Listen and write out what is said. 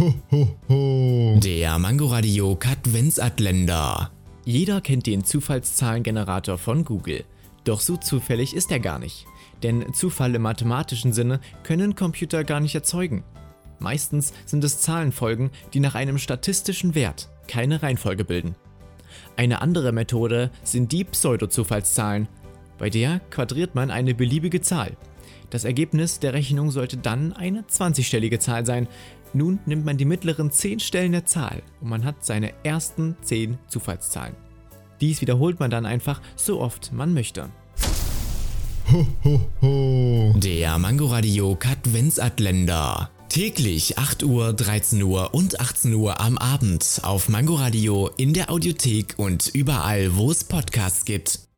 Ho, ho, ho. Der Mangoradio Katwensatländer. Jeder kennt den Zufallszahlengenerator von Google. Doch so zufällig ist er gar nicht. Denn Zufall im mathematischen Sinne können Computer gar nicht erzeugen. Meistens sind es Zahlenfolgen, die nach einem statistischen Wert keine Reihenfolge bilden. Eine andere Methode sind die Pseudo-Zufallszahlen. Bei der quadriert man eine beliebige Zahl. Das Ergebnis der Rechnung sollte dann eine 20-stellige Zahl sein. Nun nimmt man die mittleren 10 Stellen der Zahl und man hat seine ersten 10 Zufallszahlen. Dies wiederholt man dann einfach so oft man möchte. Ho, ho, ho. Der Mangoradio Katwensatländer. Täglich 8 Uhr, 13 Uhr und 18 Uhr am Abend auf Mangoradio in der Audiothek und überall, wo es Podcasts gibt.